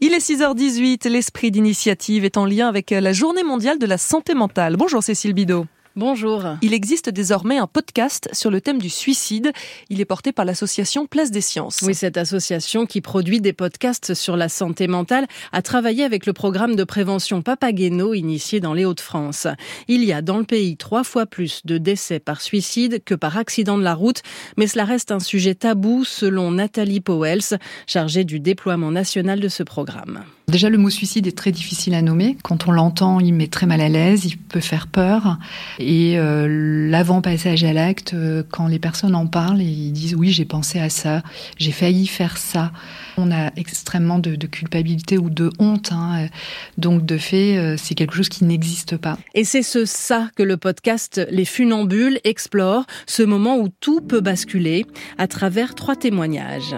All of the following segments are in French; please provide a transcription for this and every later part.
Il est 6h18, l'esprit d'initiative est en lien avec la journée mondiale de la santé mentale. Bonjour Cécile Bidot. Bonjour. Il existe désormais un podcast sur le thème du suicide. Il est porté par l'association Place des Sciences. Oui, cette association qui produit des podcasts sur la santé mentale a travaillé avec le programme de prévention Papageno initié dans les Hauts-de-France. Il y a dans le pays trois fois plus de décès par suicide que par accident de la route, mais cela reste un sujet tabou selon Nathalie Powells, chargée du déploiement national de ce programme. Déjà, le mot suicide est très difficile à nommer. Quand on l'entend, il met très mal à l'aise, il peut faire peur. Et euh, l'avant-passage à l'acte, euh, quand les personnes en parlent et ils disent oui, j'ai pensé à ça, j'ai failli faire ça, on a extrêmement de, de culpabilité ou de honte. Hein. Donc, de fait, euh, c'est quelque chose qui n'existe pas. Et c'est ce ça que le podcast Les Funambules explore, ce moment où tout peut basculer à travers trois témoignages.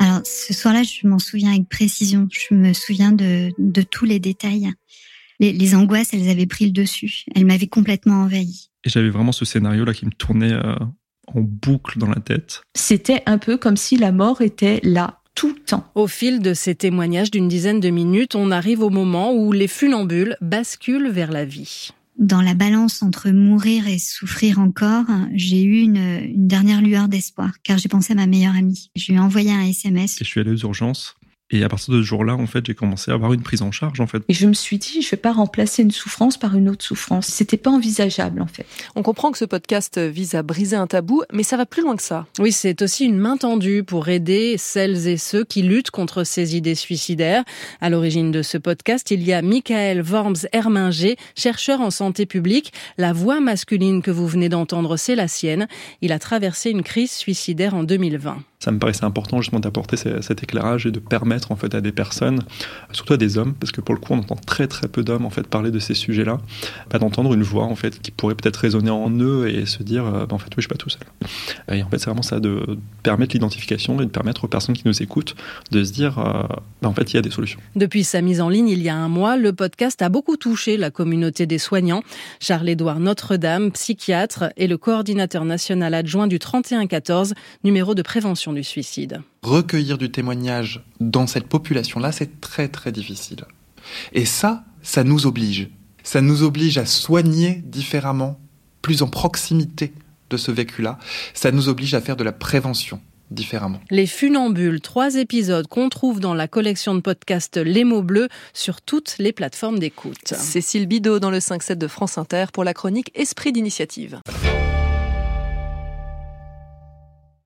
Alors, ce soir-là, je m'en souviens avec précision. Je me souviens de, de tous les détails. Les, les, angoisses, elles avaient pris le dessus. Elles m'avaient complètement envahi. Et j'avais vraiment ce scénario-là qui me tournait euh, en boucle dans la tête. C'était un peu comme si la mort était là, tout le temps. Au fil de ces témoignages d'une dizaine de minutes, on arrive au moment où les funambules basculent vers la vie dans la balance entre mourir et souffrir encore, j'ai eu une, une dernière lueur d'espoir, car j'ai pensé à ma meilleure amie. Je lui ai envoyé un SMS. Je suis allé aux urgences et à partir de ce jour-là, en fait, j'ai commencé à avoir une prise en charge, en fait. Et je me suis dit, je vais pas remplacer une souffrance par une autre souffrance. C'était pas envisageable, en fait. On comprend que ce podcast vise à briser un tabou, mais ça va plus loin que ça. Oui, c'est aussi une main tendue pour aider celles et ceux qui luttent contre ces idées suicidaires. À l'origine de ce podcast, il y a Michael Worms Herminger, chercheur en santé publique. La voix masculine que vous venez d'entendre, c'est la sienne. Il a traversé une crise suicidaire en 2020 ça me paraissait important justement d'apporter cet éclairage et de permettre en fait à des personnes, surtout à des hommes, parce que pour le coup on entend très très peu d'hommes en fait parler de ces sujets-là, bah, d'entendre une voix en fait qui pourrait peut-être résonner en eux et se dire bah, en fait oui je suis pas tout seul. Et en fait c'est vraiment ça de permettre l'identification et de permettre aux personnes qui nous écoutent de se dire bah, en fait il y a des solutions. Depuis sa mise en ligne il y a un mois, le podcast a beaucoup touché la communauté des soignants. Charles-Édouard Notre-Dame, psychiatre et le coordinateur national adjoint du 3114, numéro de prévention du suicide. Recueillir du témoignage dans cette population-là, c'est très très difficile. Et ça, ça nous oblige. Ça nous oblige à soigner différemment, plus en proximité de ce vécu-là. Ça nous oblige à faire de la prévention différemment. Les Funambules, trois épisodes qu'on trouve dans la collection de podcasts Les mots bleus sur toutes les plateformes d'écoute. Cécile Bidot dans le 5-7 de France Inter pour la chronique Esprit d'initiative.